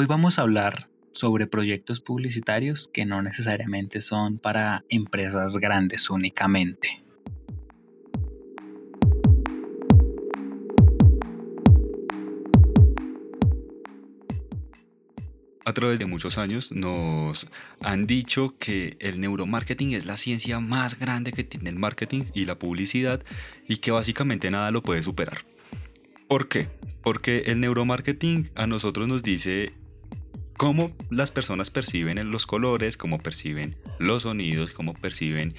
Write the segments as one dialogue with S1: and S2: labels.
S1: Hoy vamos a hablar sobre proyectos publicitarios que no necesariamente son para empresas grandes únicamente.
S2: a través de muchos años nos han dicho que el neuromarketing es la ciencia más grande que tiene el marketing y la publicidad y que básicamente nada lo puede superar. ¿Por qué? Porque el neuromarketing a nosotros nos dice cómo las personas perciben los colores, cómo perciben los sonidos, cómo perciben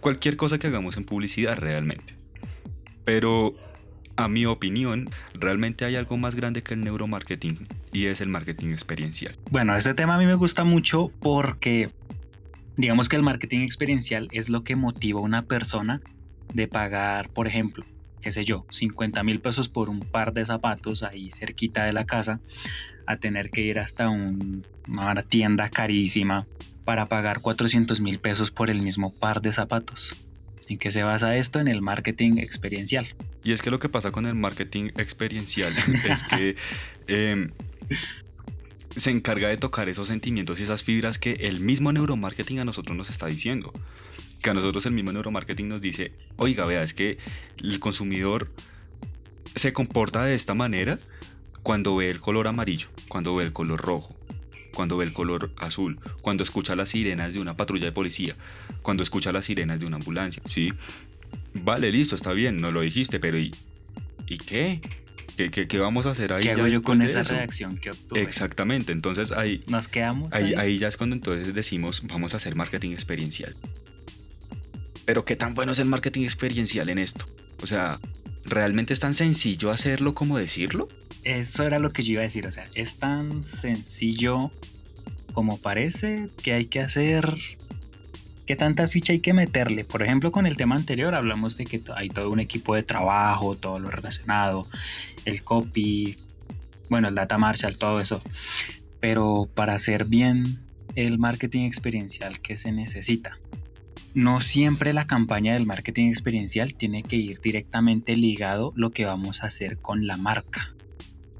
S2: cualquier cosa que hagamos en publicidad realmente. Pero a mi opinión, realmente hay algo más grande que el neuromarketing y es el marketing experiencial.
S1: Bueno, este tema a mí me gusta mucho porque digamos que el marketing experiencial es lo que motiva a una persona de pagar, por ejemplo, qué sé yo, 50 mil pesos por un par de zapatos ahí cerquita de la casa, a tener que ir hasta una tienda carísima para pagar 400 mil pesos por el mismo par de zapatos. ¿En qué se basa esto? En el marketing experiencial.
S2: Y es que lo que pasa con el marketing experiencial es que em, se encarga de tocar esos sentimientos y esas fibras que el mismo neuromarketing a nosotros nos está diciendo. Que a nosotros el mismo neuromarketing nos dice, oiga, vea, es que el consumidor se comporta de esta manera cuando ve el color amarillo, cuando ve el color rojo, cuando ve el color azul, cuando escucha las sirenas de una patrulla de policía, cuando escucha las sirenas de una ambulancia, ¿sí? Vale, listo, está bien, no lo dijiste, pero ¿y, ¿y qué? ¿Qué, qué, vamos a hacer ahí?
S1: ¿Qué hago yo con esa reacción que obtuve?
S2: Exactamente, entonces ahí...
S1: Nos quedamos
S2: ahí, ahí. ya es cuando entonces decimos, vamos a hacer marketing experiencial. Pero ¿qué tan bueno es el marketing experiencial en esto? O sea, ¿realmente es tan sencillo hacerlo como decirlo?
S1: Eso era lo que yo iba a decir, o sea, es tan sencillo como parece que hay que hacer qué tanta ficha hay que meterle. Por ejemplo, con el tema anterior hablamos de que hay todo un equipo de trabajo, todo lo relacionado, el copy, bueno, el data marshall, todo eso. Pero para hacer bien el marketing experiencial que se necesita. No siempre la campaña del marketing experiencial tiene que ir directamente ligado lo que vamos a hacer con la marca.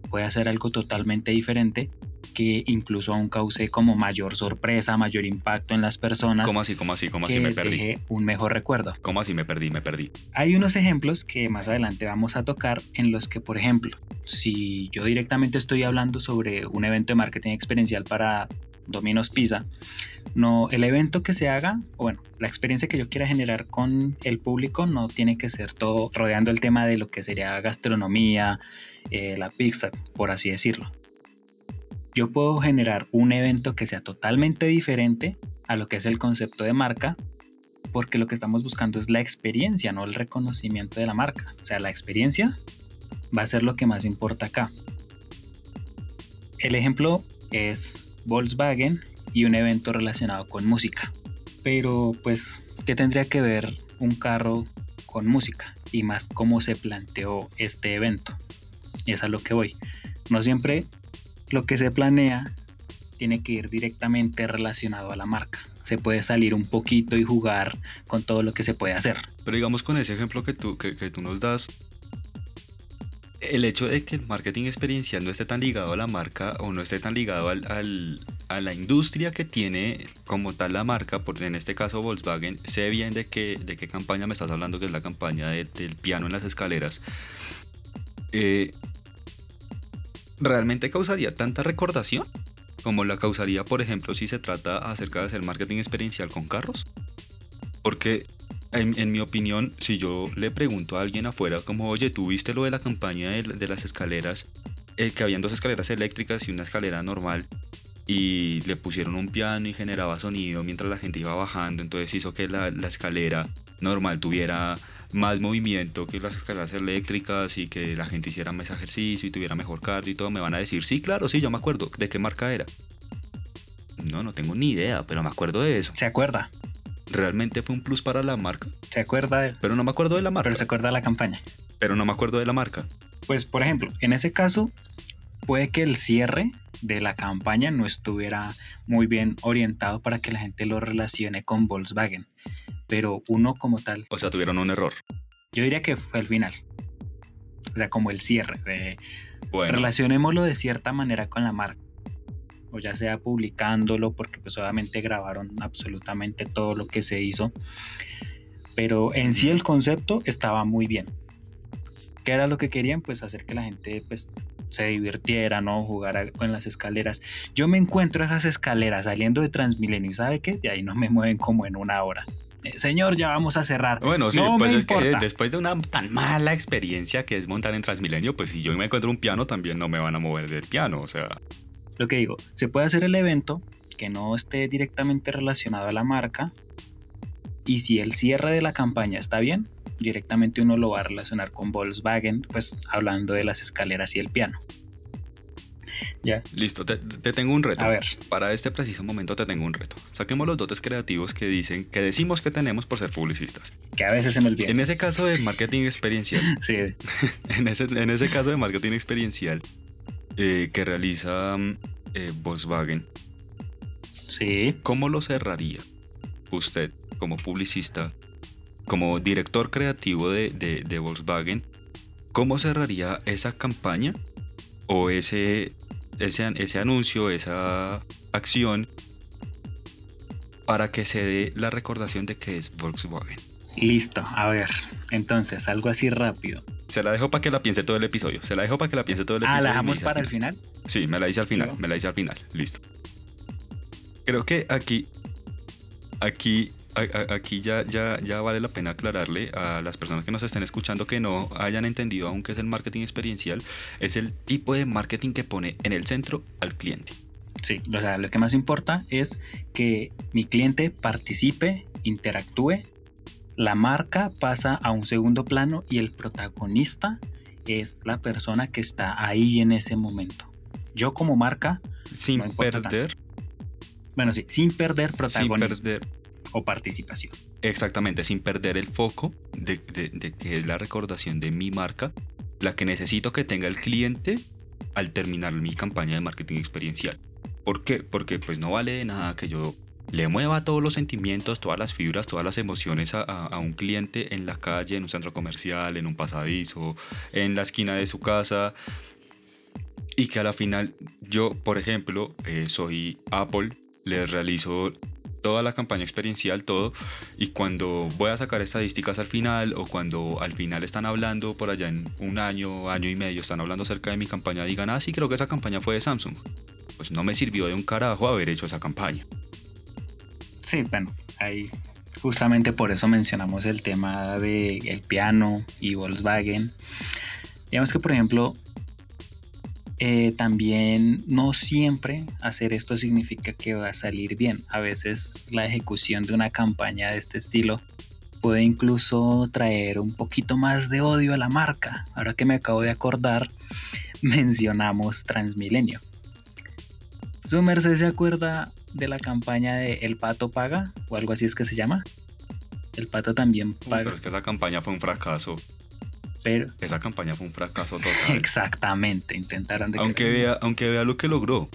S1: Puede hacer algo totalmente diferente que incluso aún cause como mayor sorpresa, mayor impacto en las personas.
S2: ¿Cómo así? ¿Cómo así? ¿Cómo así me perdí?
S1: Un mejor recuerdo.
S2: ¿Cómo así me perdí? Me perdí.
S1: Hay unos ejemplos que más adelante vamos a tocar en los que, por ejemplo, si yo directamente estoy hablando sobre un evento de marketing experiencial para Domino's Pizza, no, el evento que se haga, o bueno, la experiencia que yo quiera generar con el público no tiene que ser todo rodeando el tema de lo que sería gastronomía, eh, la pizza, por así decirlo yo puedo generar un evento que sea totalmente diferente a lo que es el concepto de marca, porque lo que estamos buscando es la experiencia, no el reconocimiento de la marca. O sea, la experiencia va a ser lo que más importa acá. El ejemplo es Volkswagen y un evento relacionado con música. Pero pues, ¿qué tendría que ver un carro con música? Y más cómo se planteó este evento. Y es a lo que voy. No siempre lo que se planea tiene que ir directamente relacionado a la marca. Se puede salir un poquito y jugar con todo lo que se puede hacer.
S2: Pero digamos con ese ejemplo que tú, que, tú nos das, el hecho de que el marketing experiencial no esté tan ligado a la marca o no esté tan ligado al, a la industria que tiene como tal la marca, porque en este caso Volkswagen, sé bien de qué, de qué campaña me estás hablando, que es la campaña del piano en las escaleras. Eh, ¿realmente causaría tanta recordación? Como la causaría, por ejemplo, si se trata acerca de hacer marketing experiencial con carros. Porque, en, mi opinión, si yo le pregunto a alguien afuera, como, oye, ¿tú viste lo de la campaña de, las escaleras? El que habían dos escaleras eléctricas y una escalera normal y le pusieron un piano y generaba sonido mientras la gente iba bajando, entonces hizo que la escalera normal tuviera más movimiento que las escaleras eléctricas y que la gente hiciera más ejercicio y tuviera mejor cardio y todo, me van a decir, sí, claro, sí, yo me acuerdo. ¿De qué marca era? No, no tengo ni idea, pero me acuerdo de eso.
S1: ¿Se acuerda?
S2: ¿Realmente fue un plus para la marca?
S1: ¿Se acuerda de...
S2: Pero no me acuerdo de la marca.
S1: Pero se acuerda de la campaña.
S2: Pero no me acuerdo de la marca.
S1: Pues, por ejemplo, en ese caso, puede que el cierre de la campaña no estuviera muy bien orientado para que la gente lo relacione con Volkswagen pero uno como tal.
S2: O sea, tuvieron un error.
S1: Yo diría que fue el final. O sea, como el cierre. De, Relacionémoslo de cierta manera con la marca. o ya sea publicándolo, porque pues obviamente grabaron absolutamente todo lo que se hizo. Pero en sí el concepto estaba muy bien. ¿Qué era lo que querían? Pues hacer que la gente pues se divirtiera, ¿no? Jugar con las escaleras. Yo me encuentro esas escaleras saliendo de Transmilenio y ¿sabe qué? De ahí no me mueven como en una hora. Eh, señor, ya vamos a cerrar.
S2: Bueno, sí, pues es que después de una tan mala experiencia que es montar en Transmilenio, pues si yo me encuentro un piano, también no me van a mover del piano, o sea.
S1: Lo que digo, se puede hacer el evento que no esté directamente relacionado a la marca, y si el cierre de la campaña está bien, directamente uno lo va a relacionar con Volkswagen, pues hablando de las escaleras y el piano.
S2: ¿Ya? Listo, te, tengo un reto. A ver. Para este preciso momento te tengo un reto. Saquemos los dotes creativos que dicen, que decimos que tenemos por ser publicistas.
S1: Que a veces se me olvida.
S2: En ese caso de marketing experiencial.
S1: sí.
S2: en, ese, en ese caso de marketing experiencial eh, que realiza eh, Volkswagen.
S1: Sí.
S2: ¿Cómo lo cerraría usted como publicista como director creativo de, Volkswagen, ¿cómo cerraría esa campaña o ese, ese, ese anuncio, esa acción para que se dé la recordación de que es Volkswagen?
S1: Listo, a ver, entonces algo así rápido.
S2: Se la dejo para que la piense todo el episodio. Se la dejo para que la piense todo el episodio.
S1: Ah, ¿la dejamos para el final?
S2: Sí, me la hice al final, me la hice al final. Listo. Creo que aquí, aquí aquí ya, ya, ya vale la pena aclararle a las personas que nos estén escuchando que no hayan entendido aún qué es el marketing experiencial. Es el tipo de marketing que pone en el centro al cliente.
S1: Sí, o sea, lo que más importa es que mi cliente participe, interactúe, la marca pasa a un segundo plano y el protagonista es la persona que está ahí en ese momento. Yo como marca...
S2: Sin perder...
S1: Bueno, sí, sin perder protagonismo. Sin perder o participación.
S2: Exactamente, sin perder el foco de, que es la recordación de mi marca, la que necesito que tenga el cliente al terminar mi campaña de marketing experiencial. ¿Por qué? Porque pues no vale de nada que yo le mueva todos los sentimientos, todas las fibras, todas las emociones a, a, un cliente en la calle, en un centro comercial, en un pasadizo, en la esquina de su casa. Y que a la final yo, por ejemplo, eh, soy Apple, les realizo toda la campaña experiencial, todo, y cuando voy a sacar estadísticas al final o cuando al final están hablando por allá en un año, año y medio, están hablando acerca de mi campaña, digan, ah, sí, creo que esa campaña fue de Samsung. Pues no me sirvió de un carajo haber hecho esa campaña.
S1: Sí, bueno, ahí justamente por eso mencionamos el tema de el piano y Volkswagen. Digamos que, por ejemplo, eh, también no siempre hacer esto significa que va a salir bien. A veces la ejecución de una campaña de este estilo puede incluso traer un poquito más de odio a la marca. Ahora que me acabo de acordar, mencionamos Transmilenio. ¿Su merced se acuerda de la campaña de El Pato Paga? O algo así es que se llama. El Pato también paga.
S2: pero es que esa campaña fue un fracaso.
S1: Pero,
S2: Esa campaña fue un fracaso total.
S1: Exactamente, intentaron...
S2: De aunque, vea, aunque vea lo que logró.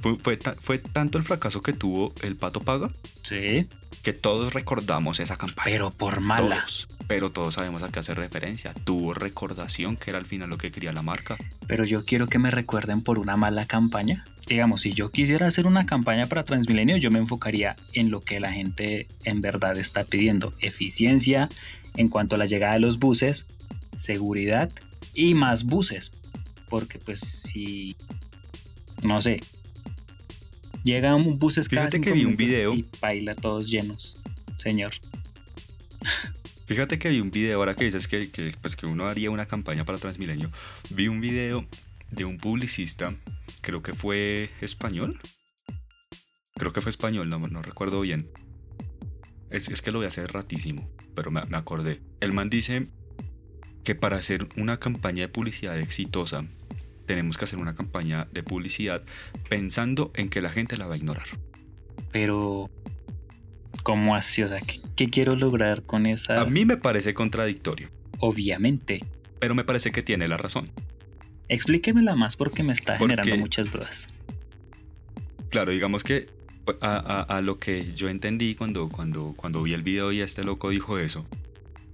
S2: Fue, fue, tanto el fracaso que tuvo el Pato Paga.
S1: Sí.
S2: Que todos recordamos esa campaña.
S1: Pero por mala.
S2: pero todos sabemos a qué hace referencia. Tuvo recordación, que era al final lo que quería la marca.
S1: Pero yo quiero que me recuerden por una mala campaña. Digamos, si yo quisiera hacer una campaña para Transmilenio, yo me enfocaría en lo que la gente en verdad está pidiendo. Eficiencia en cuanto a la llegada de los buses seguridad y más buses. Porque pues si, no sé, llega un bus
S2: Fíjate que vi un video
S1: y baila todos llenos, señor.
S2: Fíjate que vi un video, ahora que dices que, que, pues que uno haría una campaña para Transmilenio, vi un video de un publicista, creo que fue español, creo que fue español, no, no recuerdo bien. Es, es, que lo voy a hacer ratísimo, pero me, me acordé. El man dice que para hacer una campaña de publicidad exitosa, tenemos que hacer una campaña de publicidad pensando en que la gente la va a ignorar.
S1: Pero, ¿cómo así? O sea, ¿qué, quiero lograr con esa...?
S2: A mí me parece contradictorio.
S1: Obviamente.
S2: Pero me parece que tiene la razón.
S1: Explíquemela más porque me está generando muchas dudas.
S2: Claro, digamos que a, a, lo que yo entendí cuando, cuando, cuando vi el video y este loco dijo eso,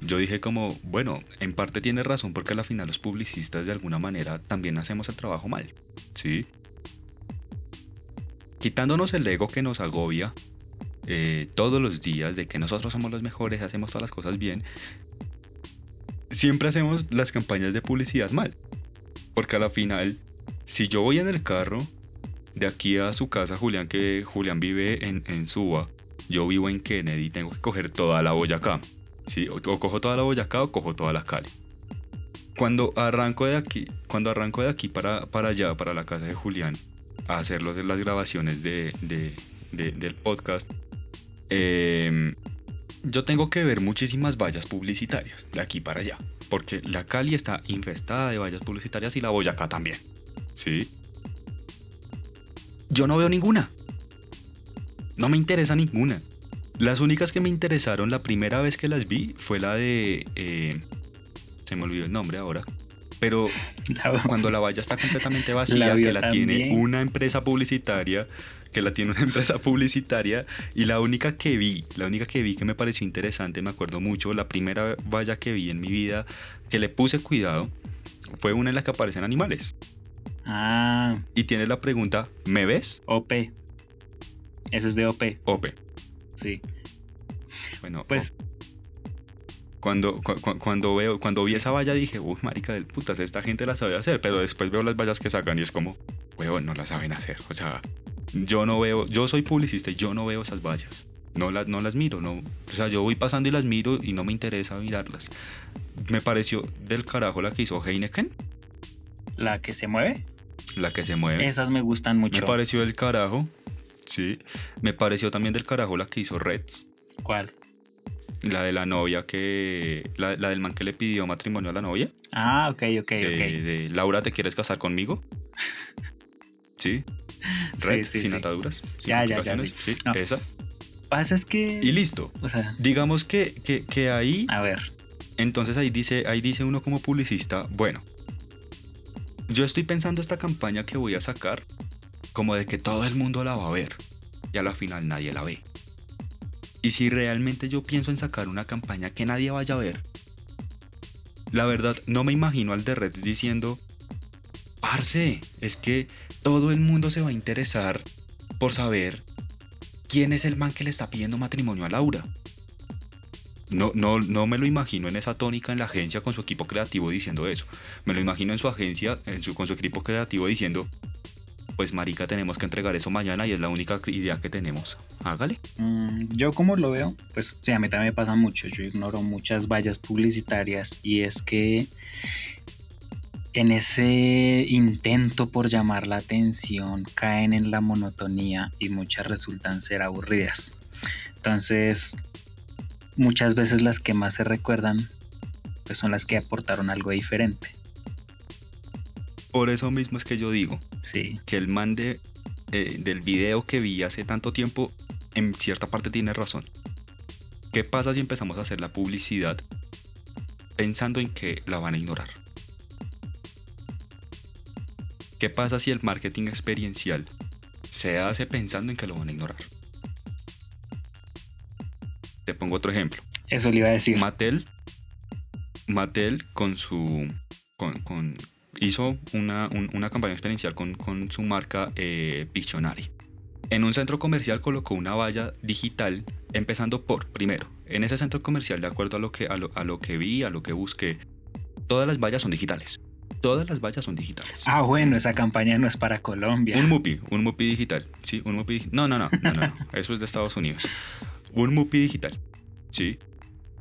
S2: yo dije como, bueno, en parte tiene razón porque al final los publicistas de alguna manera también hacemos el trabajo mal, ¿sí? quitándonos el ego que nos agobia eh, todos los días de que nosotros somos los mejores, hacemos todas las cosas bien, siempre hacemos las campañas de publicidad mal. Porque a la final, si yo voy en el carro de aquí a su casa, Julián, que Julián vive en, en Suba, yo vivo en Kennedy, tengo que coger toda la Boyacá. ¿Sí? O, cojo toda la Boyacá o cojo toda la Cali. Cuando arranco de aquí, cuando arranco de aquí para, para allá, para la casa de Julián, a hacer las grabaciones de, del podcast, em, yo tengo que ver muchísimas vallas publicitarias de aquí para allá. Porque la Cali está infestada de vallas publicitarias y la Boyacá también. ¿Sí? Yo no veo ninguna. No me interesa ninguna. Las únicas que me interesaron la primera vez que las vi fue la de... Eh, se me olvidó el nombre ahora. Pero cuando la valla está completamente vacía, que la tiene una empresa publicitaria, que la tiene una empresa publicitaria, y la única que vi, la única que vi que me pareció interesante, me acuerdo mucho, la primera valla que vi en mi vida, que le puse cuidado, fue una en la que aparecen animales.
S1: Ah.
S2: Y tiene la pregunta, ¿me ves?
S1: OP. Eso es de OP.
S2: OP.
S1: Sí.
S2: Bueno, pues. Cuando, cuando, veo, cuando vi esa valla dije, uff, marica del putas, esta gente la sabe hacer. Pero después veo las vallas que sacan y es como, weón, no la saben hacer. O sea, yo no veo, yo soy publicista y yo no veo esas vallas. No las, no las miro, no. O sea, yo voy pasando y las miro y no me interesa mirarlas. Me pareció del carajo la que hizo Heineken.
S1: ¿La que se mueve?
S2: La que se mueve.
S1: Esas me gustan mucho.
S2: Me pareció del carajo. Sí. Me pareció también del carajo la que hizo Reds.
S1: ¿Cuál?
S2: La de la novia que. La, del man que le pidió matrimonio a la novia.
S1: Ah, ok, ok, ok.
S2: De Laura, ¿te quieres casar conmigo? sí. Reds, sin ataduras.
S1: ya, ya, ya,
S2: Sí, esa.
S1: Pasa es que.
S2: Y listo. O sea, Digamos que, que, que ahí.
S1: A ver.
S2: Entonces ahí dice, ahí dice uno como publicista, bueno, yo estoy pensando esta campaña que voy a sacar como de que todo el mundo la va a ver y a la final nadie la ve. Y si realmente yo pienso en sacar una campaña que nadie vaya a ver, la verdad no me imagino al de Red diciendo, Parce, es que todo el mundo se va a interesar por saber quién es el man que le está pidiendo matrimonio a Laura. No, no, no me lo imagino en esa tónica en la agencia con su equipo creativo diciendo eso. Me lo imagino en su agencia, con su equipo creativo diciendo, pues marica, tenemos que entregar eso mañana y es la única idea que tenemos. Hágale.
S1: Mm, yo como lo veo, pues sí, a mí también me pasa mucho. Yo ignoro muchas vallas publicitarias y es que en ese intento por llamar la atención caen en la monotonía y muchas resultan ser aburridas. Entonces, muchas veces las que más se recuerdan pues son las que aportaron algo diferente.
S2: Por eso mismo es que yo digo
S1: sí.
S2: que el man de, eh, del video que vi hace tanto tiempo, en cierta parte tiene razón. ¿Qué pasa si empezamos a hacer la publicidad pensando en que la van a ignorar? ¿Qué pasa si el marketing experiencial se hace pensando en que lo van a ignorar? Te pongo otro ejemplo.
S1: Eso le iba a decir.
S2: Mattel, Mattel con su, con, hizo una, campaña experiencial con, su marca eh, Pictionary. En un centro comercial colocó una valla digital, empezando por, primero, en ese centro comercial, de acuerdo a lo que, a lo, que vi, a lo que busqué, todas las vallas son digitales. Todas las vallas son digitales.
S1: Ah, bueno, esa campaña no es para Colombia.
S2: Un MUPI, un MUPI digital. Sí, un MUPI. No, no, no, no, no, no. Eso es de Estados Unidos. Un MUPI digital. Sí.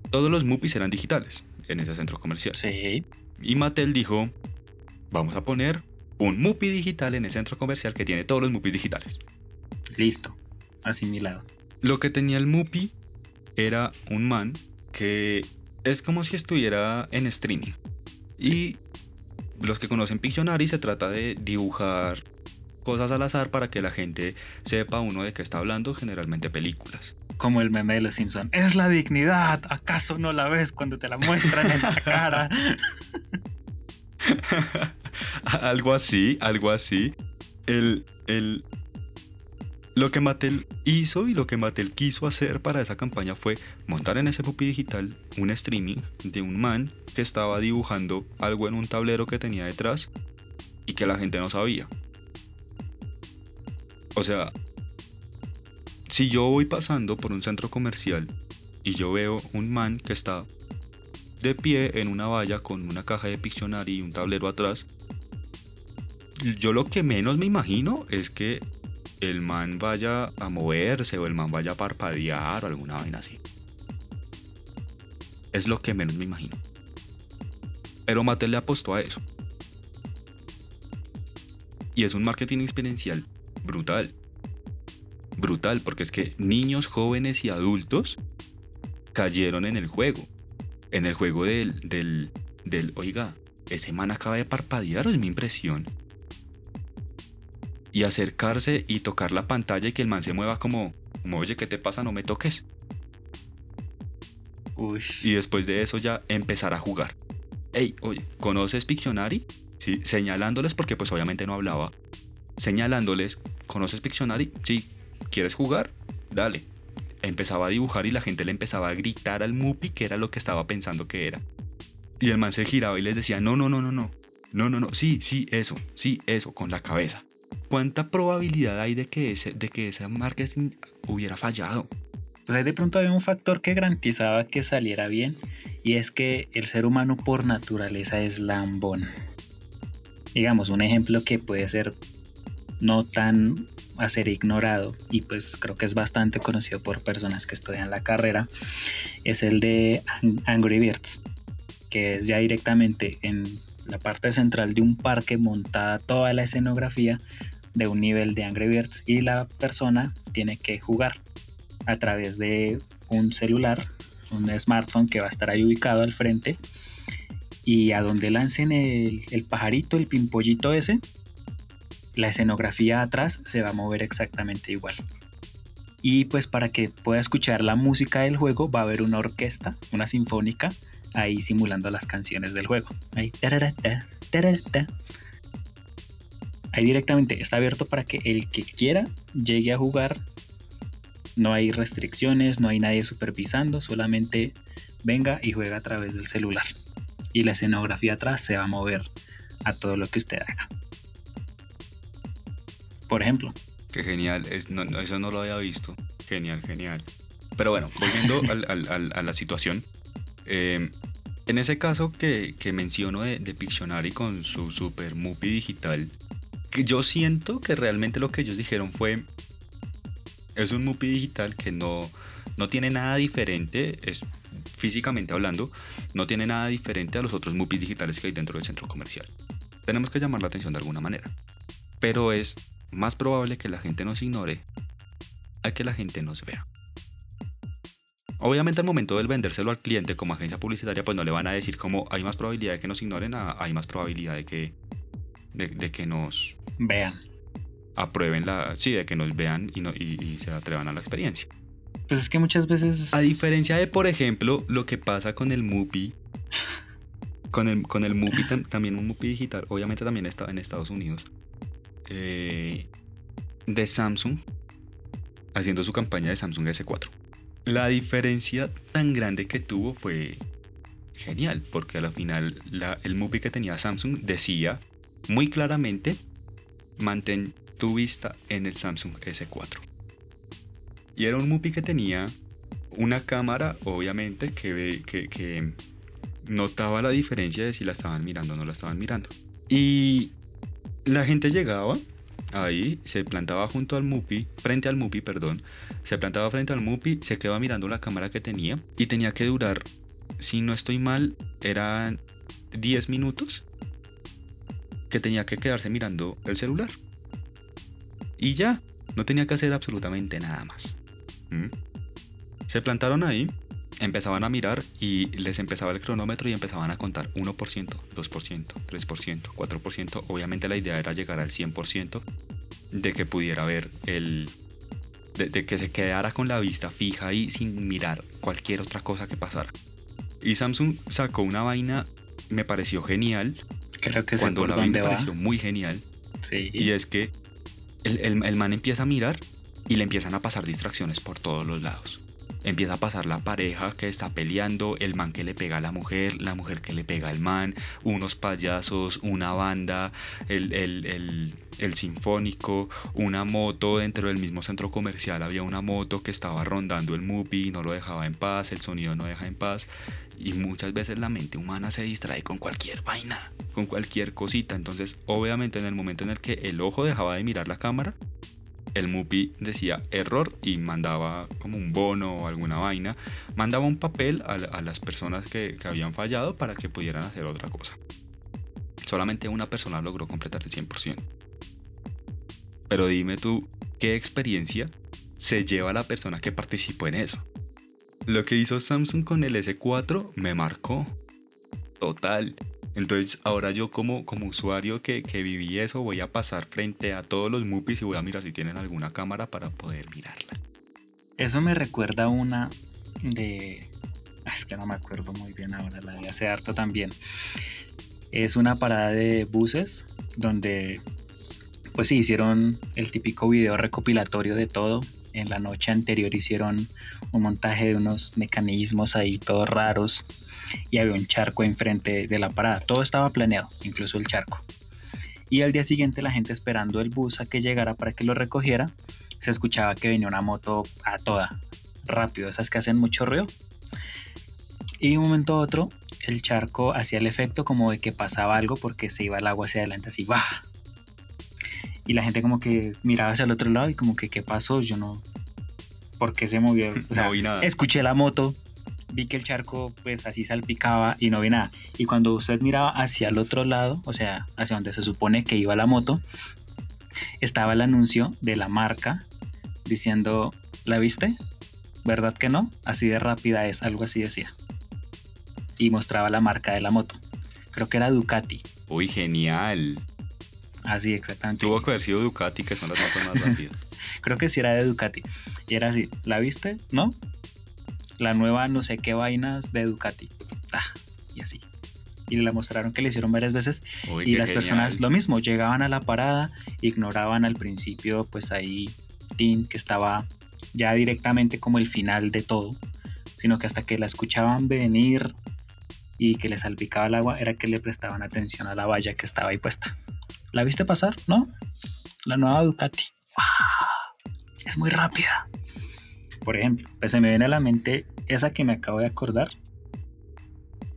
S2: Todos los MUPI serán digitales en ese centro comercial.
S1: Sí.
S2: Y Mattel dijo, vamos a poner un MUPI digital en el centro comercial que tiene todos los MUPI digitales.
S1: Listo, asimilado.
S2: Lo que tenía el MUPI era un man que es como si estuviera en streaming. Y los que conocen Pictionary se trata de dibujar cosas al azar para que la gente sepa uno de qué está hablando, generalmente películas.
S1: Como el meme de los Simpson. Es la dignidad, ¿acaso no la ves cuando te la muestran en la cara?
S2: algo así, algo así. El, el, lo que Mattel hizo y lo que Mattel quiso hacer para esa campaña fue montar en ese puppy digital un streaming de un man que estaba dibujando algo en un tablero que tenía detrás y que la gente no sabía. O sea, si yo voy pasando por un centro comercial y yo veo un man que está de pie en una valla con una caja de Pictionary y un tablero atrás, yo lo que menos me imagino es que el man vaya a moverse o el man vaya a parpadear o alguna vaina así. Es lo que menos me imagino. Pero Mattel le apostó a eso. Y es un marketing experiencial brutal. Brutal, porque es que niños, jóvenes y adultos cayeron en el juego. En el juego del, del, del oiga, ese man acaba de parpadear, es mi impresión y acercarse y tocar la pantalla y que el man se mueva como, como oye, ¿qué te pasa? No me toques. Y después de eso ya empezar a jugar. Hey, oye, ¿conoces Pictionary? Sí, señalándoles porque pues obviamente no hablaba. Señalándoles, ¿conoces Pictionary? Sí, ¿quieres jugar? Dale. Empezaba a dibujar y la gente le empezaba a gritar al Mupi que era lo que estaba pensando que era. Y el man se giraba y les decía, no, no, no, no, no. No, no, no, sí, sí, eso, sí, eso, con la cabeza. ¿cuánta probabilidad hay de que ese, de que ese marketing hubiera fallado?
S1: Pues de pronto había un factor que garantizaba que saliera bien y es que el ser humano por naturaleza es lambón. Digamos, un ejemplo que puede ser no tan a ser ignorado y pues creo que es bastante conocido por personas que estudian la carrera es el de Angry Birds que es ya directamente en la parte central de un parque montada toda la escenografía de un nivel de Angry Birds y la persona tiene que jugar a través de un celular, un smartphone que va a estar ahí ubicado al frente y a donde lancen el, pajarito, el pimpollito ese, la escenografía atrás se va a mover exactamente igual. Y pues para que pueda escuchar la música del juego va a haber una orquesta, una sinfónica, ahí simulando las canciones del juego. Ahí, directamente está abierto para que el que quiera llegue a jugar. No hay restricciones, no hay nadie supervisando, solamente venga y juega a través del celular. Y la escenografía atrás se va a mover a todo lo que usted haga. Por ejemplo.
S2: Qué genial, eso no lo había visto. Genial, genial. Pero bueno, volviendo a la situación. Eh, en ese caso que, menciono de, de, Pictionary con su super movie digital, yo siento que realmente lo que ellos dijeron fue, es un MUPI digital que no, no tiene nada diferente, es físicamente hablando, no tiene nada diferente a los otros MUPI digitales que hay dentro del centro comercial. Tenemos que llamar la atención de alguna manera. Pero es más probable que la gente nos ignore a que la gente nos vea. Obviamente al momento del vendérselo al cliente como agencia publicitaria, pues no le van a decir como hay más probabilidad de que nos ignoren, hay más probabilidad de que de, que nos
S1: vean.
S2: Aprueben la. Sí, de que nos vean y, no, y, se atrevan a la experiencia.
S1: Pues es que muchas veces.
S2: A diferencia de, por ejemplo, lo que pasa con el MUPI. con el, con el MUPI, también un MUPI digital, obviamente también está en Estados Unidos. Eh, de Samsung, haciendo su campaña de Samsung S4. La diferencia tan grande que tuvo fue genial, porque al final el MUPI que tenía Samsung decía muy claramente, mantén tu vista en el Samsung S4. Y era un MUPI que tenía una cámara, obviamente, que, que notaba la diferencia de si la estaban mirando o no la estaban mirando. Y la gente llegaba ahí, se plantaba junto al MUPI, frente al MUPI, perdón, se plantaba frente al MUPI, se quedaba mirando la cámara que tenía y tenía que durar, si no estoy mal, eran 10 minutos que tenía que quedarse mirando el celular. Y ya, no tenía que hacer absolutamente nada más. ¿Mm? Se plantaron ahí, empezaban a mirar y les empezaba el cronómetro y empezaban a contar 1%, 2%, 3%, 4%. Obviamente la idea era llegar al 100% de que pudiera ver el... De, de que se quedara con la vista fija y sin mirar cualquier otra cosa que pasara. Y Samsung sacó una vaina, me pareció genial,
S1: Creo que
S2: cuando la vi me pareció muy genial. Y es que el, el, man empieza a mirar y le empiezan a pasar distracciones por todos los lados. Empieza a pasar la pareja que está peleando, el man que le pega a la mujer, la mujer que le pega al man, unos payasos, una banda, el, el, sinfónico, una moto dentro del mismo centro comercial, había una moto que estaba rondando el movie, no lo dejaba en paz, el sonido no deja en paz. Y muchas veces la mente humana se distrae con cualquier vaina, con cualquier cosita. Entonces, obviamente, en el momento en el que el ojo dejaba de mirar la cámara, el MUPI decía error y mandaba como un bono o alguna vaina, mandaba un papel a, las personas que, habían fallado para que pudieran hacer otra cosa. Solamente una persona logró completar el 100%. Pero dime tú, ¿qué experiencia se lleva la persona que participó en eso? Lo que hizo Samsung con el S4 me marcó. Total. Entonces ahora yo como, como usuario que, viví eso voy a pasar frente a todos los MUPIs y voy a mirar si tienen alguna cámara para poder mirarla.
S1: Eso me recuerda una de... Es que no me acuerdo muy bien ahora, la de hace harto también. Es una parada de buses donde pues sí hicieron el típico video recopilatorio de todo. En la noche anterior hicieron un montaje de unos mecanismos ahí todos raros y había un charco enfrente de la parada. Todo estaba planeado, incluso el charco. Y al día siguiente la gente esperando el bus a que llegara para que lo recogiera, se escuchaba que venía una moto a toda, rápido, esas que hacen mucho ruido. Y de un momento a otro, el charco hacía el efecto como de que pasaba algo porque se iba el agua hacia adelante, así, ¡bah! Y la gente como que miraba hacia el otro lado y como que, ¿qué pasó? Yo no... ¿Por qué se movió?
S2: no vi nada.
S1: Escuché la moto, vi que el charco pues así salpicaba y no vi nada. Y cuando usted miraba hacia el otro lado, o sea, hacia donde se supone que iba la moto, estaba el anuncio de la marca diciendo, ¿la viste? ¿Verdad que no? Así de rápida es, algo así decía. Y mostraba la marca de la moto. Creo que era Ducati.
S2: Uy, genial.
S1: Así, exactamente.
S2: Tuvo que haber sido Ducati, que son las motos más rápidas.
S1: Creo que sí era de Ducati. Y era así, ¿la viste? ¿No? La nueva no sé qué vainas de Ducati. Ah, y así. Y le mostraron que le hicieron varias veces. y las personas lo mismo, llegaban a la parada, ignoraban al principio, pues ahí, Tim, que estaba ya directamente como el final de todo, sino que hasta que la escuchaban venir y que le salpicaba el agua, era que le prestaban atención a la valla que estaba ahí puesta. ¿La viste pasar? ¿No? La nueva Ducati. Es muy rápida. Por ejemplo, pues se me viene a la mente esa que me acabo de acordar,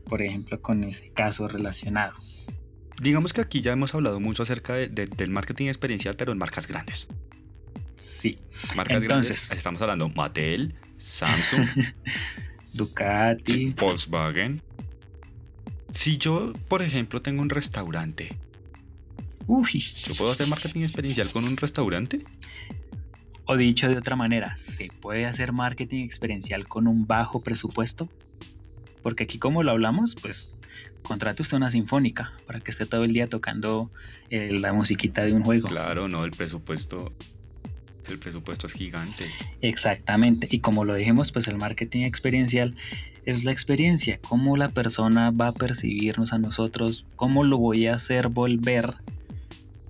S1: por ejemplo, con ese caso relacionado.
S2: Digamos que aquí ya hemos hablado mucho acerca del marketing experiencial, pero en marcas grandes.
S1: Sí.
S2: Marcas Entonces, grandes, estamos hablando Mattel, Samsung,
S1: Ducati,
S2: Volkswagen. Si yo, por ejemplo, tengo un restaurante,
S1: Uy.
S2: ¿yo puedo hacer marketing experiencial con un restaurante?
S1: O dicho de otra manera, ¿se puede hacer marketing experiencial con un bajo presupuesto? Porque aquí como lo hablamos, pues contrate usted una sinfónica para que esté todo el día tocando eh, la musiquita de un juego.
S2: Claro, no, el presupuesto el presupuesto es gigante.
S1: Exactamente, y como lo dijimos, pues el marketing experiencial es la experiencia, cómo la persona va a percibirnos a nosotros, cómo lo voy a hacer volver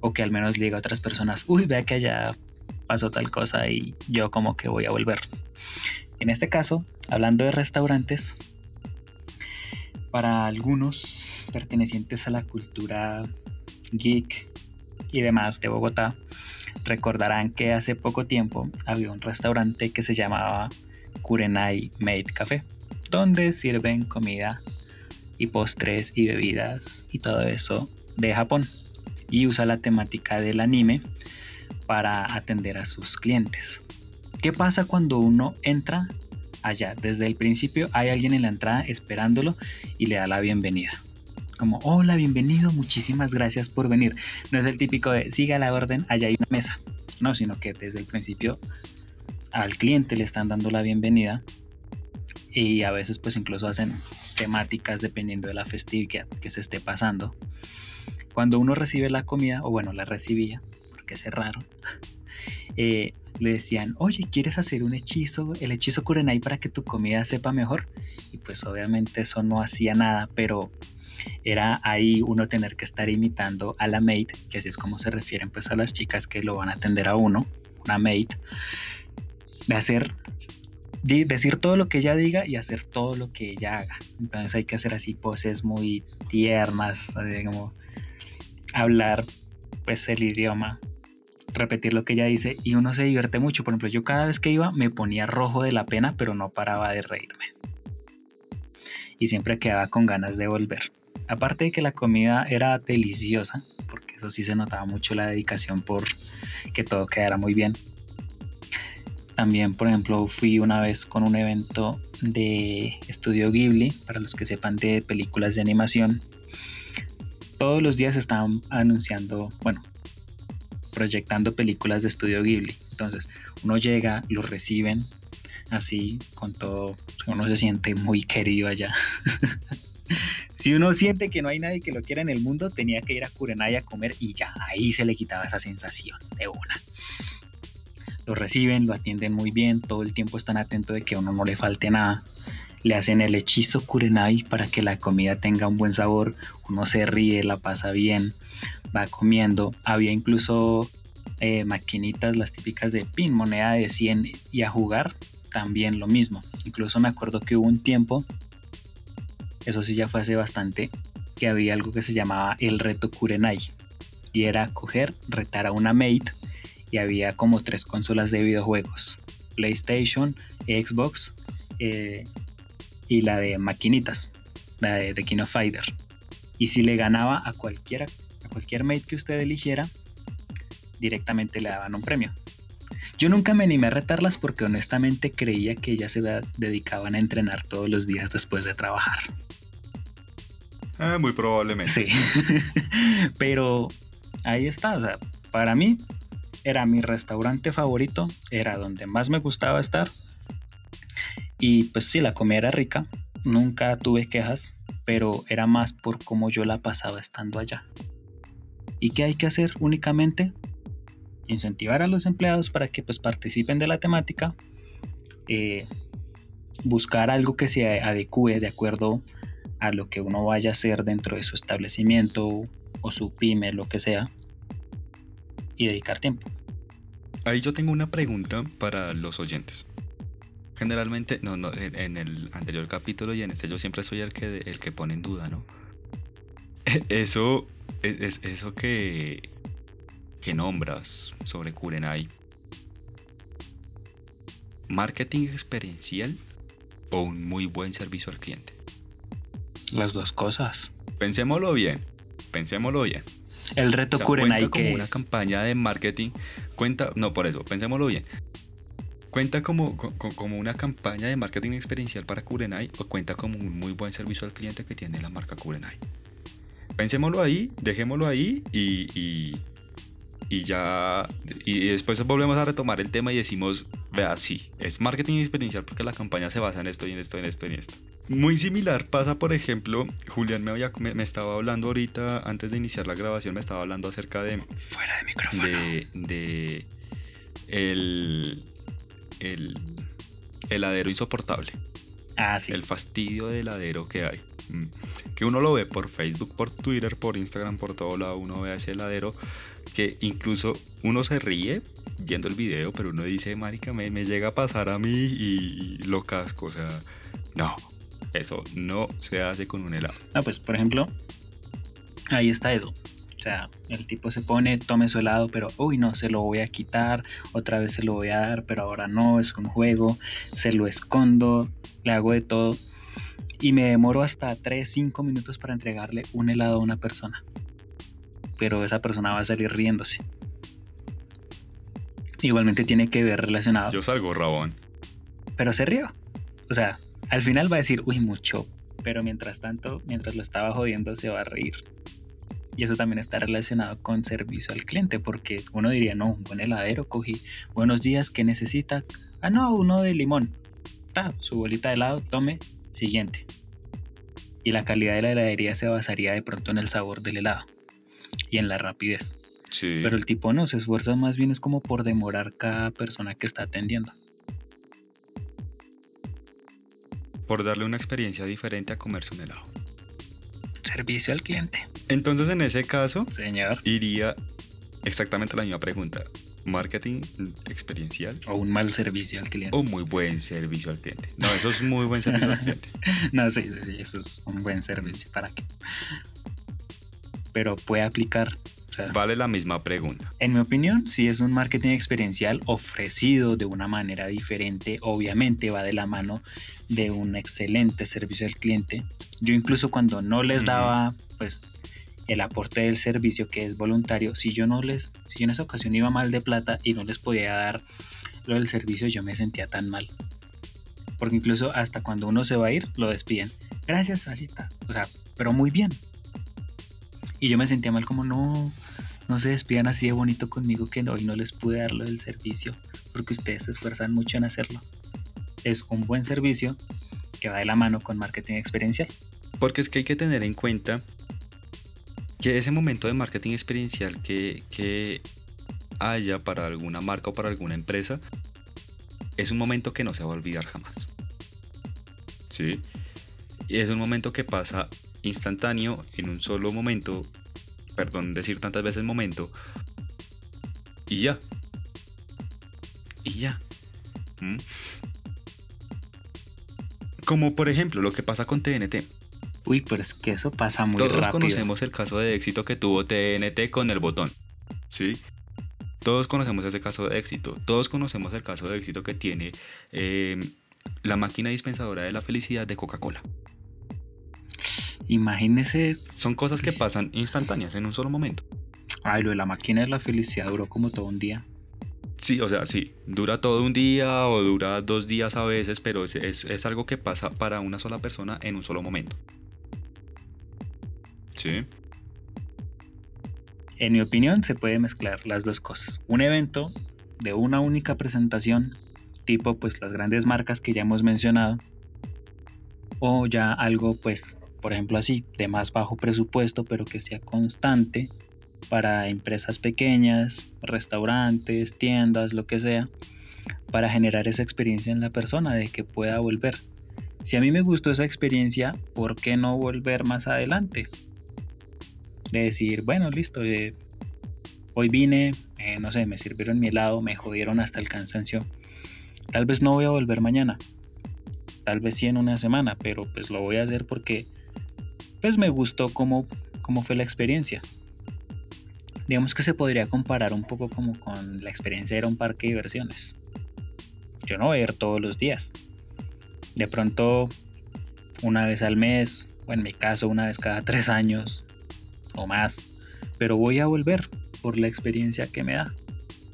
S1: o que al menos diga a otras personas, uy, vea que allá pasó tal cosa y yo como que voy a volver. En este caso, hablando de restaurantes, para algunos pertenecientes a la cultura geek y demás de Bogotá, recordarán que hace poco tiempo había un restaurante que se llamaba Kurenai Made Café, donde sirven comida y postres y bebidas y todo eso de Japón. Y usa la temática del anime para atender a sus clientes. ¿Qué pasa cuando uno entra allá? Desde el principio hay alguien en la entrada esperándolo y le da la bienvenida. Como, hola, bienvenido, muchísimas gracias por venir. No es el típico de, siga la orden, allá hay una mesa. No, sino que desde el principio al cliente le están dando la bienvenida y a veces pues incluso hacen temáticas dependiendo de la festividad que se esté pasando. Cuando uno recibe la comida, o bueno, la recibía, que cerraron, eh, le decían, oye, ¿quieres hacer un hechizo? El hechizo Kurenai para que tu comida sepa mejor. Y pues obviamente eso no hacía nada, pero era ahí uno tener que estar imitando a la maid, que así es como se refieren pues a las chicas que lo van a atender a uno, una maid, de hacer decir todo lo que ella diga y hacer todo lo que ella haga. Entonces hay que hacer así poses muy tiernas, como hablar pues el idioma, repetir lo que ella dice y uno se divierte mucho. Por ejemplo, yo cada vez que iba me ponía rojo de la pena, pero no paraba de reírme. Y siempre quedaba con ganas de volver. Aparte de que la comida era deliciosa, porque eso sí se notaba mucho la dedicación por que todo quedara muy bien. También, por ejemplo, fui una vez con un evento de Estudio Ghibli, para los que sepan de películas de animación. Todos los días estaban anunciando, bueno, proyectando películas de Estudio Ghibli. Entonces, uno llega, lo reciben así, con todo, uno se siente muy querido allá. si uno siente que no hay nadie que lo quiera en el mundo, tenía que ir a Kurenai a comer y ya, ahí se le quitaba esa sensación de una lo reciben, lo atienden muy bien, todo el tiempo están atentos de que a uno no le falte nada. Le hacen el hechizo Kurenai para que la comida tenga un buen sabor, uno se ríe, la pasa bien, va comiendo. Había incluso eh, maquinitas, las típicas de pin, moneda de 100 y a jugar también lo mismo. Incluso me acuerdo que hubo un tiempo, eso sí ya fue hace bastante, que había algo que se llamaba el reto Kurenai. Y era coger, retar a una mate y había como tres consolas de videojuegos, PlayStation, Xbox eh, y la de maquinitas, la de, The King of Fighter. Y si le ganaba a cualquiera, a cualquier mate que usted eligiera, directamente le daban un premio. Yo nunca me animé a retarlas porque honestamente creía que ellas se dedicaban a entrenar todos los días después de trabajar.
S2: Eh, muy probablemente.
S1: Sí. Pero ahí está. O sea, para mí era mi restaurante favorito, era donde más me gustaba estar. Y pues sí, la comida era rica, nunca tuve quejas, pero era más por cómo yo la pasaba estando allá. ¿Y qué hay que hacer únicamente? Incentivar a los empleados para que pues participen de la temática, eh, buscar algo que se adecue de acuerdo a lo que uno vaya a hacer dentro de su establecimiento o su pyme, lo que sea, y dedicar tiempo.
S2: Ahí yo tengo una pregunta para los oyentes. Generalmente, no, no, en el anterior capítulo y en este yo siempre soy el que, el que pone en duda, ¿no? Eso, es, eso que, que nombras sobre Kurenai. ¿Marketing experiencial o un muy buen servicio al cliente?
S1: Las dos cosas.
S2: Pensémoslo bien, pensémoslo bien.
S1: El reto Kurenai
S2: que como una campaña de marketing cuenta, no por eso, pensémoslo bien. ¿Cuenta como, como una campaña de marketing experiencial para Kurenai o cuenta como un muy buen servicio al cliente que tiene la marca Kurenai? Pensémoslo ahí, dejémoslo ahí y, y, ya. Y después volvemos a retomar el tema y decimos: Vea, sí, es marketing experiencial porque la campaña se basa en esto y en esto, en esto, en esto. Muy similar pasa, por ejemplo, Julián me, había, me, estaba hablando ahorita, antes de iniciar la grabación, me estaba hablando acerca de...
S1: Fuera de micrófono.
S2: De, de el, el heladero insoportable.
S1: Ah, sí.
S2: El fastidio de heladero que hay. Mm. Que uno lo ve por Facebook, por Twitter, por Instagram, por todo lado, uno ve a ese heladero que incluso uno se ríe viendo el video, pero uno dice, marica, me, me llega a pasar a mí y, y lo casco, o sea, no, eso no se hace con un helado.
S1: Ah, pues por ejemplo, ahí está eso. O sea, el tipo se pone, tome su helado, pero uy, no, se lo voy a quitar, otra vez se lo voy a dar, pero ahora no, es un juego, se lo escondo, le hago de todo. Y me demoro hasta 3, 5 minutos para entregarle un helado a una persona. Pero esa persona va a salir riéndose. Igualmente tiene que ver relacionado.
S2: Yo salgo rabón.
S1: Pero se rió. O sea, al final va a decir, uy, mucho, pero mientras tanto, mientras lo estaba jodiendo, se va a reír. Y eso también está relacionado con servicio al cliente, porque uno diría, no, un buen heladero, cogí, buenos días, ¿qué necesita? Ah, no, uno de limón. Ah, su bolita de helado, tome, siguiente. Y la calidad de la heladería se basaría de pronto en el sabor del helado y en la rapidez.
S2: Sí.
S1: Pero el tipo no, se esfuerza más bien es como por demorar cada persona que está atendiendo.
S2: por darle una experiencia diferente a comerse un helado.
S1: Servicio al cliente.
S2: Entonces, en ese caso,
S1: Señor.
S2: iría exactamente la misma pregunta. marketing experiencial
S1: O un mal servicio al cliente.
S2: o muy buen servicio al cliente. No, eso es muy buen servicio al cliente.
S1: No, sí, sí, eso es un buen servicio. ¿Para qué? Pero puede aplicar.
S2: Vale la misma pregunta.
S1: En mi opinión, si es un marketing experiencial ofrecido de una manera diferente, obviamente va de la mano de un excelente servicio al cliente. Yo incluso cuando no les daba pues el aporte del servicio que es voluntario, si yo no les, si yo en esa ocasión iba mal de plata y no les podía dar lo del servicio, yo me sentía tan mal. Porque incluso hasta cuando uno se va a ir, lo despiden. Gracias, está. O sea, pero muy bien. Y yo me sentía mal como no, no se despidan así de bonito conmigo que hoy no les pude dar lo del servicio porque ustedes se esfuerzan mucho en hacerlo. Es un buen servicio que va de la mano con marketing experiencial.
S2: Porque es que hay que tener en cuenta que ese momento de marketing experiencial que, que haya para alguna marca o para alguna empresa es un momento que no se va a olvidar jamás. ¿Sí? Y es un momento que pasa instantáneo en un solo momento, perdón decir tantas veces momento, y ya. Y ya. ¿Mm? Como por ejemplo lo que pasa con TNT.
S1: Uy, pero es que eso pasa muy
S2: Todos
S1: rápido.
S2: conocemos el caso de éxito que tuvo TNT con el botón. ¿Sí? Todos conocemos ese caso de éxito. Todos conocemos el caso de éxito que tiene eh, la máquina dispensadora de la felicidad de Coca-Cola.
S1: Imagínese,
S2: Son cosas que pasan instantáneas en un solo momento.
S1: ay, lo de la máquina de la felicidad duró como todo un día.
S2: Sí, o sea, sí, dura todo un día o dura dos días a veces, pero es, es- es algo que pasa para una sola persona en un solo momento.
S1: En mi opinión, se puede mezclar las dos cosas. Un evento de una única presentación, tipo pues las grandes marcas que ya hemos mencionado, o ya algo pues, por ejemplo así, de más bajo presupuesto, pero que sea constante para empresas pequeñas, restaurantes, tiendas, lo que sea, para generar esa experiencia en la persona de que pueda volver. Si a mí me gustó esa experiencia, ¿por qué no volver más adelante? De decir, bueno, listo, eh, hoy vine, eh, no sé, me sirvieron mi helado, me jodieron hasta el cansancio. Tal vez no voy a volver mañana, tal vez sí en una semana, pero pues lo voy a hacer porque pues me gustó cómo, cómo fue la experiencia. Digamos que se podría comparar un poco como con la experiencia de un parque de diversiones. Yo no voy a ir todos los días. De pronto, una vez al mes, o en mi caso, una vez cada tres años, o más. Pero voy a volver por la experiencia que me da.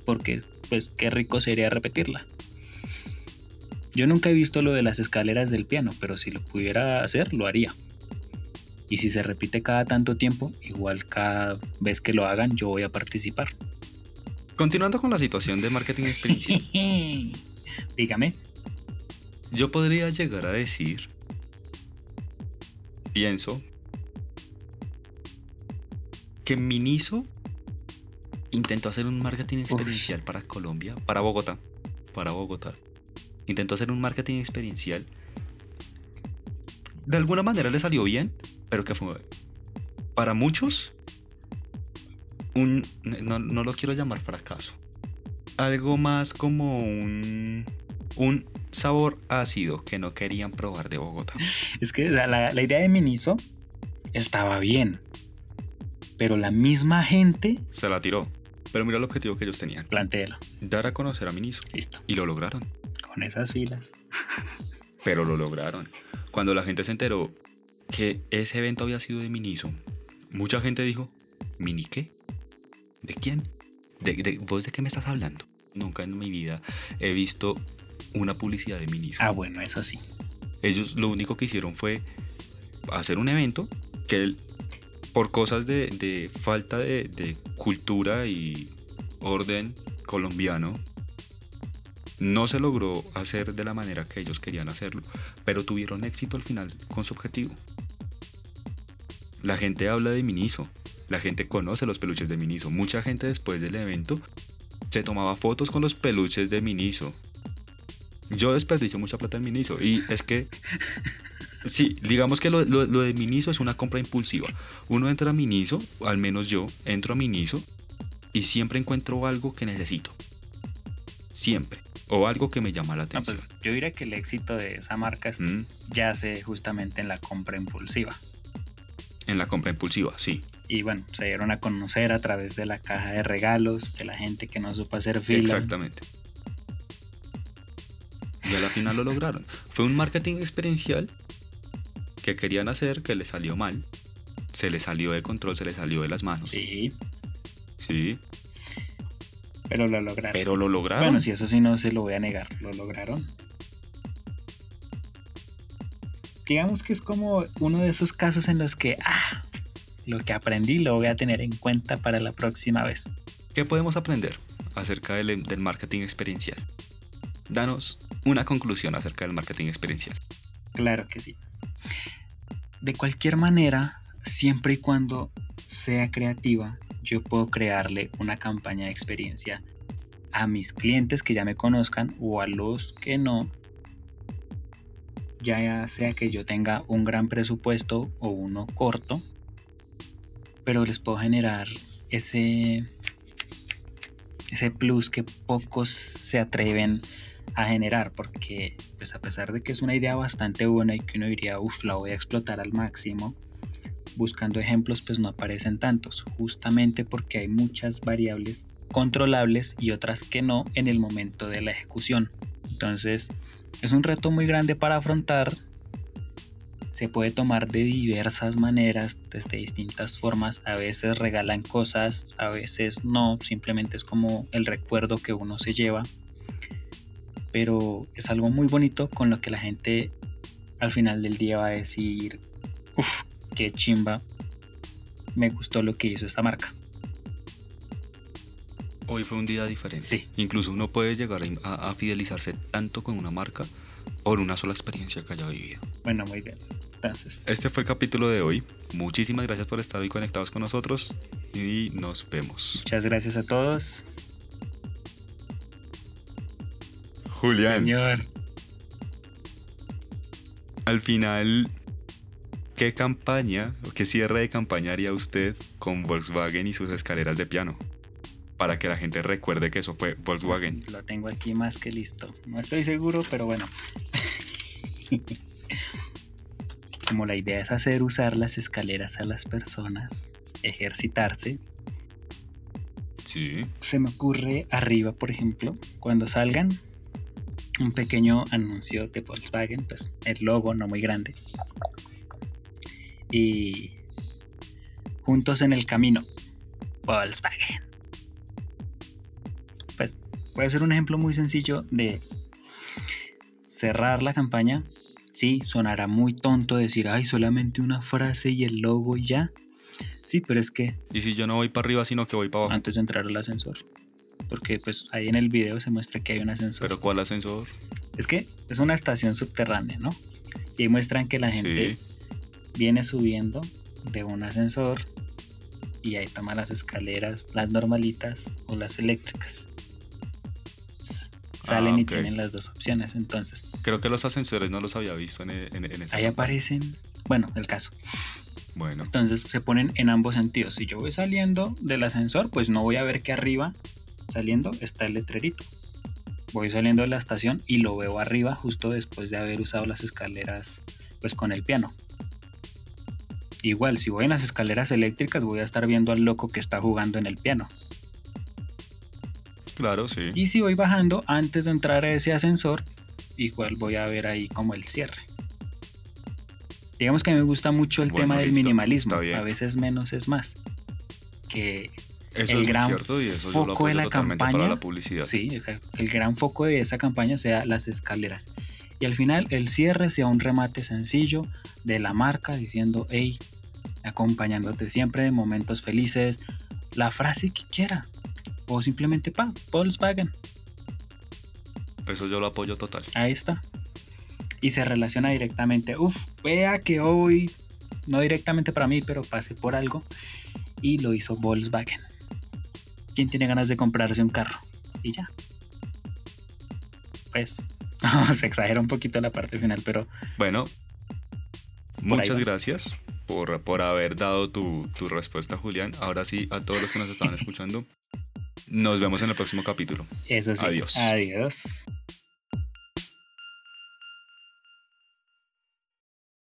S1: Porque, pues, qué rico sería repetirla. Yo nunca he visto lo de las escaleras del piano, pero si lo pudiera hacer, lo haría. Y si se repite cada tanto tiempo, igual cada vez que lo hagan, yo voy a participar.
S2: Continuando con la situación de marketing experiencial.
S1: Dígame.
S2: Yo podría llegar a decir, pienso, que Miniso intentó hacer un marketing experiencial para Colombia, para Bogotá, para Bogotá. Intentó hacer un marketing experiencial. De alguna manera le salió bien, pero que fue para muchos un no, no lo quiero llamar fracaso. Algo más como un un sabor ácido que no querían probar de Bogotá.
S1: Es que la, la- la idea de Miniso estaba bien. Pero la misma gente,
S2: Se la tiró. Pero mira el objetivo que ellos tenían.
S1: plantéelo.
S2: Dar a conocer a Miniso.
S1: Listo.
S2: Y lo lograron.
S1: Con esas filas.
S2: Pero lo lograron. Cuando la gente se enteró que ese evento había sido de Miniso, mucha gente dijo, ¿Mini qué? ¿De quién? ¿De, de- ¿Vos de qué me estás hablando? Nunca en mi vida he visto una publicidad de Miniso.
S1: Ah, bueno, eso sí.
S2: Ellos lo único que hicieron fue hacer un evento que él, por cosas de, de falta de, de cultura y orden colombiano, no se logró hacer de la manera que ellos querían hacerlo, pero tuvieron éxito al final con su objetivo. La gente habla de Miniso, la gente conoce los peluches de Miniso. Mucha gente después del evento se tomaba fotos con los peluches de Miniso. Yo desperdicio mucha plata en Miniso y es que Sí, digamos que lo, lo- lo de Miniso es una compra impulsiva. Uno entra a Miniso, al menos yo entro a Miniso y siempre encuentro algo que necesito. siempre. O algo que me llama la
S1: No,
S2: atención.
S1: pues yo diría que el éxito de esa marca es-
S2: Mm,
S1: yace justamente en la compra impulsiva.
S2: en la compra impulsiva, sí.
S1: Y bueno, se dieron a conocer a través de la caja de regalos, de la gente que no supo hacer fila.
S2: Exactamente. Y a la final lo lograron. Fue un marketing experiencial que querían hacer, que les salió mal. Se les salió de control, se les salió de las manos.
S1: Sí,
S2: Sí,
S1: pero lo lograron.
S2: pero lo lograron.
S1: Bueno, si eso sí no se lo voy a negar, lo lograron. Digamos que es como uno de esos casos en los que, ah, lo que aprendí lo voy a tener en cuenta para la próxima vez.
S2: ¿Qué podemos aprender acerca del, del marketing experiencial? Danos una conclusión acerca del marketing experiencial.
S1: Claro que sí. De cualquier manera, siempre y cuando sea creativa, yo puedo crearle una campaña de experiencia a mis clientes que ya me conozcan o a los que no. Ya sea que yo tenga un gran presupuesto o uno corto, pero les puedo generar ese ese plus que pocos se atreven a generar porque pues a pesar de que es una idea bastante buena y que uno diría uff la voy a explotar al máximo buscando ejemplos pues no aparecen tantos justamente porque hay muchas variables controlables y otras que no en el momento de la ejecución entonces es un reto muy grande para afrontar se puede tomar de diversas maneras, desde distintas formas. A veces regalan cosas, a veces no, simplemente es como el recuerdo que uno se lleva. Pero es algo muy bonito con lo que la gente al final del día va a decir, uff, qué chimba, me gustó lo que hizo esta marca.
S2: Hoy fue un día diferente.
S1: Sí.
S2: Incluso uno puede llegar a, a fidelizarse tanto con una marca por una sola experiencia que haya vivido.
S1: Bueno, muy bien. Entonces,
S2: Este fue el capítulo de hoy. Muchísimas gracias por estar hoy conectados con nosotros y nos vemos.
S1: muchas gracias a todos.
S2: Julián,
S1: Señor,
S2: al final, ¿qué campaña o qué cierre de campaña haría usted con Volkswagen y sus escaleras de piano? Para que la gente recuerde que eso fue Volkswagen.
S1: lo tengo aquí más que listo. No estoy seguro, pero bueno. Como la idea es hacer usar las escaleras a las personas, ejercitarse,
S2: Sí.
S1: se me ocurre arriba, por ejemplo, cuando salgan, un pequeño anuncio de Volkswagen, pues el logo no muy grande. Y juntos en el camino, Volkswagen. Pues puede ser un ejemplo muy sencillo de cerrar la campaña. Sí, sonará muy tonto decir, ay, solamente una frase y el logo y ya. Sí, pero es que
S2: Y si yo no voy para arriba, sino que voy para abajo.
S1: antes de entrar al ascensor. Porque pues ahí en el video se muestra que hay un ascensor.
S2: Pero ¿cuál ascensor?
S1: Es que es una estación subterránea, ¿no? Y ahí muestran que la gente
S2: Sí.
S1: viene subiendo de un ascensor y ahí toma las escaleras, las normalitas o las eléctricas. Salen
S2: Ah,
S1: y tienen las dos opciones. Entonces,
S2: Creo que los ascensores no los había visto en, e- en, en esa
S1: ahí aparecen, bueno, el caso.
S2: Bueno,
S1: Entonces se ponen en ambos sentidos. Si yo voy saliendo del ascensor, pues no voy a ver que arriba, saliendo, está el letrerito. Voy saliendo de la estación y lo veo arriba justo después de haber usado las escaleras pues con el piano. Igual, si voy en las escaleras eléctricas voy a estar viendo al loco que está jugando en el piano.
S2: claro, sí.
S1: Y si voy bajando antes de entrar a ese ascensor, igual voy a ver ahí como el cierre. Digamos que me gusta mucho el
S2: Bueno,
S1: tema del
S2: listo,
S1: minimalismo. A veces menos es más. Que
S2: Eso
S1: el
S2: es
S1: gran
S2: cierto y eso yo lo
S1: foco de la campaña,
S2: para la publicidad.
S1: Sí, el gran foco de esa campaña sea las escaleras. Y al final el cierre sea un remate sencillo de la marca diciendo, hey, acompañándote siempre en momentos felices, la frase que quiera. O simplemente, pa, Volkswagen.
S2: Eso yo lo apoyo total.
S1: Ahí está. Y se relaciona directamente. Uf, vea que hoy, no directamente para mí, pero pasé por algo. Y lo hizo Volkswagen. ¿Quién tiene ganas de comprarse un carro? Y ya. Pues, se exagera un poquito la parte final, pero
S2: Bueno, muchas gracias por, por haber dado tu, tu respuesta, Julián. Ahora sí, a todos los que nos estaban escuchando, Nos vemos en el próximo capítulo.
S1: Eso sí.
S2: Adiós.
S1: Adiós.